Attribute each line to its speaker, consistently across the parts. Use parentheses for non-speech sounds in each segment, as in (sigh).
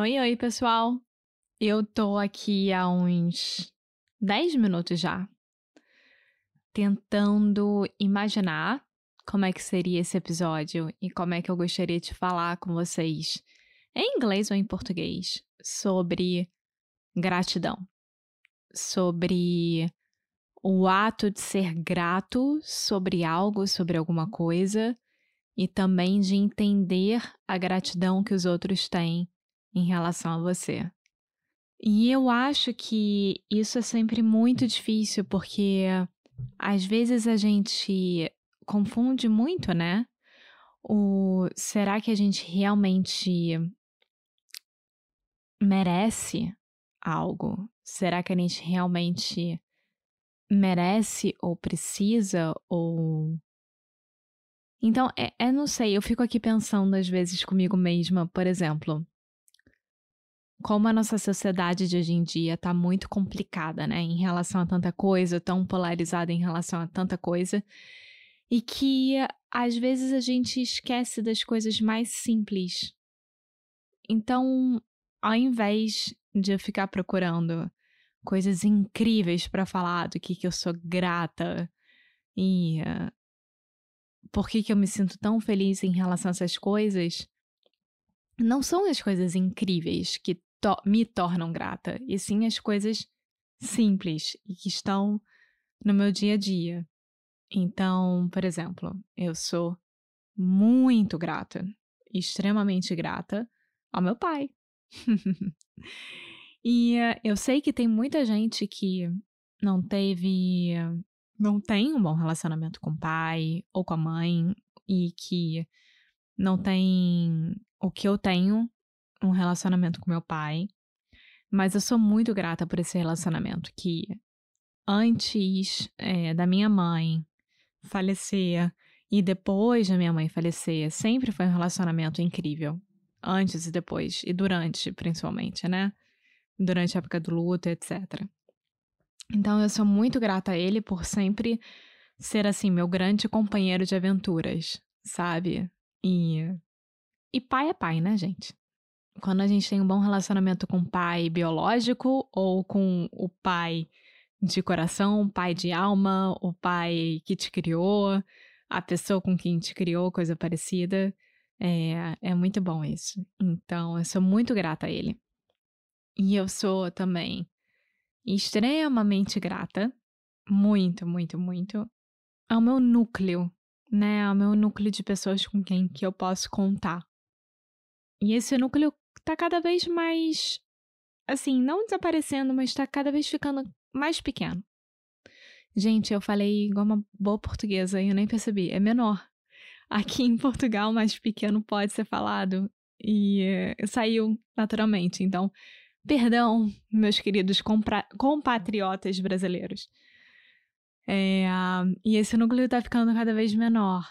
Speaker 1: Oi, oi, pessoal. Eu tô aqui há uns 10 minutos já, tentando imaginar como é que seria esse episódio e como é que eu gostaria de falar com vocês, em inglês ou em português, sobre gratidão, sobre o ato de ser grato sobre algo, sobre alguma coisa, e também de entender a gratidão que os outros têm em relação a você. E eu acho que isso é sempre muito difícil, porque às vezes a gente confunde muito, né? O será que a gente realmente merece algo? Será que a gente realmente merece ou precisa ou então, é, é, não sei, eu fico aqui pensando às vezes comigo mesma, por exemplo, como a nossa sociedade de hoje em dia está muito complicada, né, em relação a tanta coisa, tão polarizada em relação a tanta coisa, e que às vezes a gente esquece das coisas mais simples. Então, ao invés de eu ficar procurando coisas incríveis para falar do que, que eu sou grata e uh, por que, que eu me sinto tão feliz em relação a essas coisas, não são as coisas incríveis que to me tornam grata, e sim as coisas simples e que estão no meu dia a dia. Então, por exemplo, eu sou muito grata, extremamente grata ao meu pai. (laughs) e uh, eu sei que tem muita gente que não teve, não tem um bom relacionamento com o pai ou com a mãe e que não tem o que eu tenho um relacionamento com meu pai, mas eu sou muito grata por esse relacionamento que antes é, da minha mãe falecer e depois da minha mãe falecer, sempre foi um relacionamento incrível. Antes e depois, e durante, principalmente, né? Durante a época do luto, etc. Então eu sou muito grata a ele por sempre ser, assim, meu grande companheiro de aventuras, sabe? E. E pai é pai, né, gente? Quando a gente tem um bom relacionamento com o pai biológico ou com o pai de coração, o pai de alma, o pai que te criou, a pessoa com quem te criou, coisa parecida. É, é muito bom isso. Então, eu sou muito grata a ele. E eu sou também extremamente grata, muito, muito, muito, ao meu núcleo, né? Ao meu núcleo de pessoas com quem que eu posso contar. E esse núcleo tá cada vez mais. Assim, não desaparecendo, mas tá cada vez ficando mais pequeno. Gente, eu falei igual uma boa portuguesa e eu nem percebi. É menor. Aqui em Portugal, mais pequeno pode ser falado. E uh, saiu naturalmente. Então, perdão, meus queridos compatriotas brasileiros. É, e esse núcleo tá ficando cada vez menor.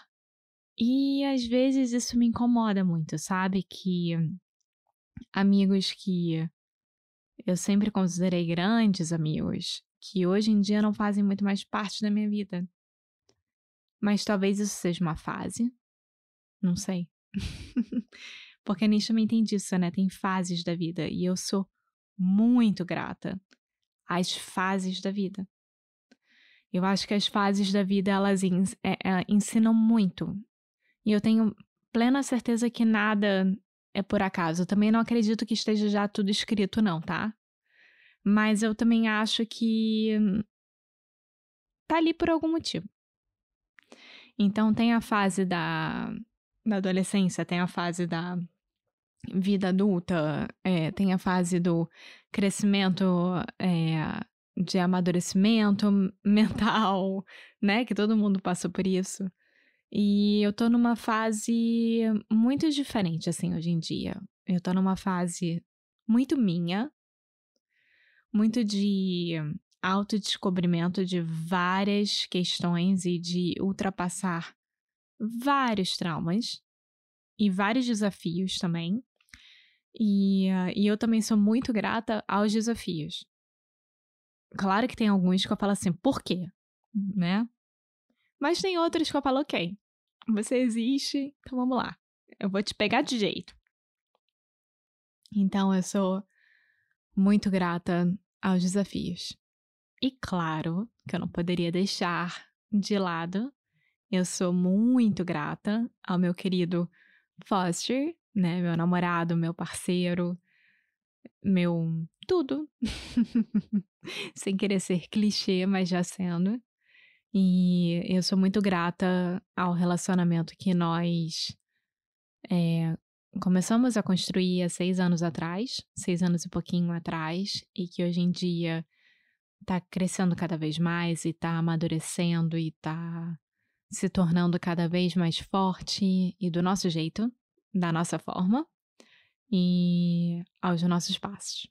Speaker 1: E às vezes isso me incomoda muito, sabe? Que amigos que eu sempre considerei grandes amigos, que hoje em dia não fazem muito mais parte da minha vida. Mas talvez isso seja uma fase. Não sei. (laughs) Porque a Nietzsche também tem disso, né? Tem fases da vida. E eu sou muito grata às fases da vida. Eu acho que as fases da vida, elas é, é, ensinam muito. E eu tenho plena certeza que nada é por acaso. Eu também não acredito que esteja já tudo escrito, não, tá? Mas eu também acho que tá ali por algum motivo. Então tem a fase da, da adolescência, tem a fase da vida adulta, é, tem a fase do crescimento é, de amadurecimento (laughs) mental, né? Que todo mundo passou por isso. E eu tô numa fase muito diferente, assim, hoje em dia. Eu tô numa fase muito minha, muito de autodescobrimento de várias questões e de ultrapassar vários traumas e vários desafios também. E, uh, e eu também sou muito grata aos desafios. Claro que tem alguns que eu falo assim, por quê? Né? Mas tem outros que eu falo, ok, você existe, então vamos lá. Eu vou te pegar de jeito. Então eu sou muito grata aos desafios. E claro que eu não poderia deixar de lado, eu sou muito grata ao meu querido Foster, né, meu namorado, meu parceiro, meu tudo. (laughs) Sem querer ser clichê, mas já sendo. E eu sou muito grata ao relacionamento que nós é, começamos a construir há seis anos atrás, seis anos e pouquinho atrás, e que hoje em dia tá crescendo cada vez mais e tá amadurecendo e tá se tornando cada vez mais forte e do nosso jeito, da nossa forma e aos nossos passos.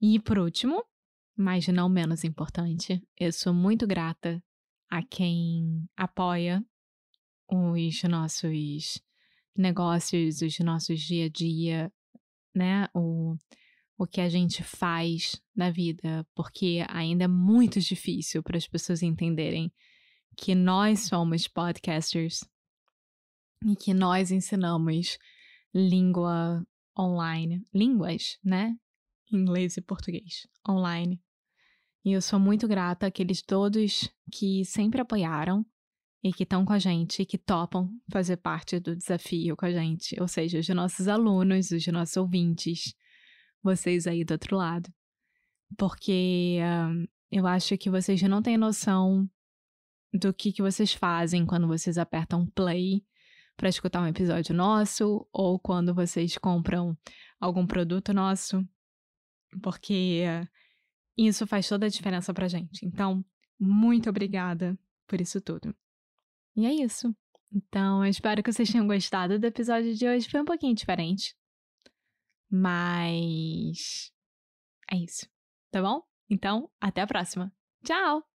Speaker 1: E por último, mas não menos importante, eu sou muito grata a quem apoia os nossos negócios, os nossos dia a dia, né? O, o que a gente faz na vida, porque ainda é muito difícil para as pessoas entenderem que nós somos podcasters e que nós ensinamos língua online, línguas, né? Inglês e português, online. E eu sou muito grata àqueles todos que sempre apoiaram e que estão com a gente, que topam fazer parte do desafio com a gente, ou seja, os nossos alunos, os nossos ouvintes, vocês aí do outro lado. Porque uh, eu acho que vocês não têm noção do que, que vocês fazem quando vocês apertam play para escutar um episódio nosso ou quando vocês compram algum produto nosso, porque isso faz toda a diferença pra gente. Então, muito obrigada por isso tudo. E é isso. Então, eu espero que vocês tenham gostado do episódio de hoje. Foi um pouquinho diferente. Mas. É isso. Tá bom? Então, até a próxima. Tchau!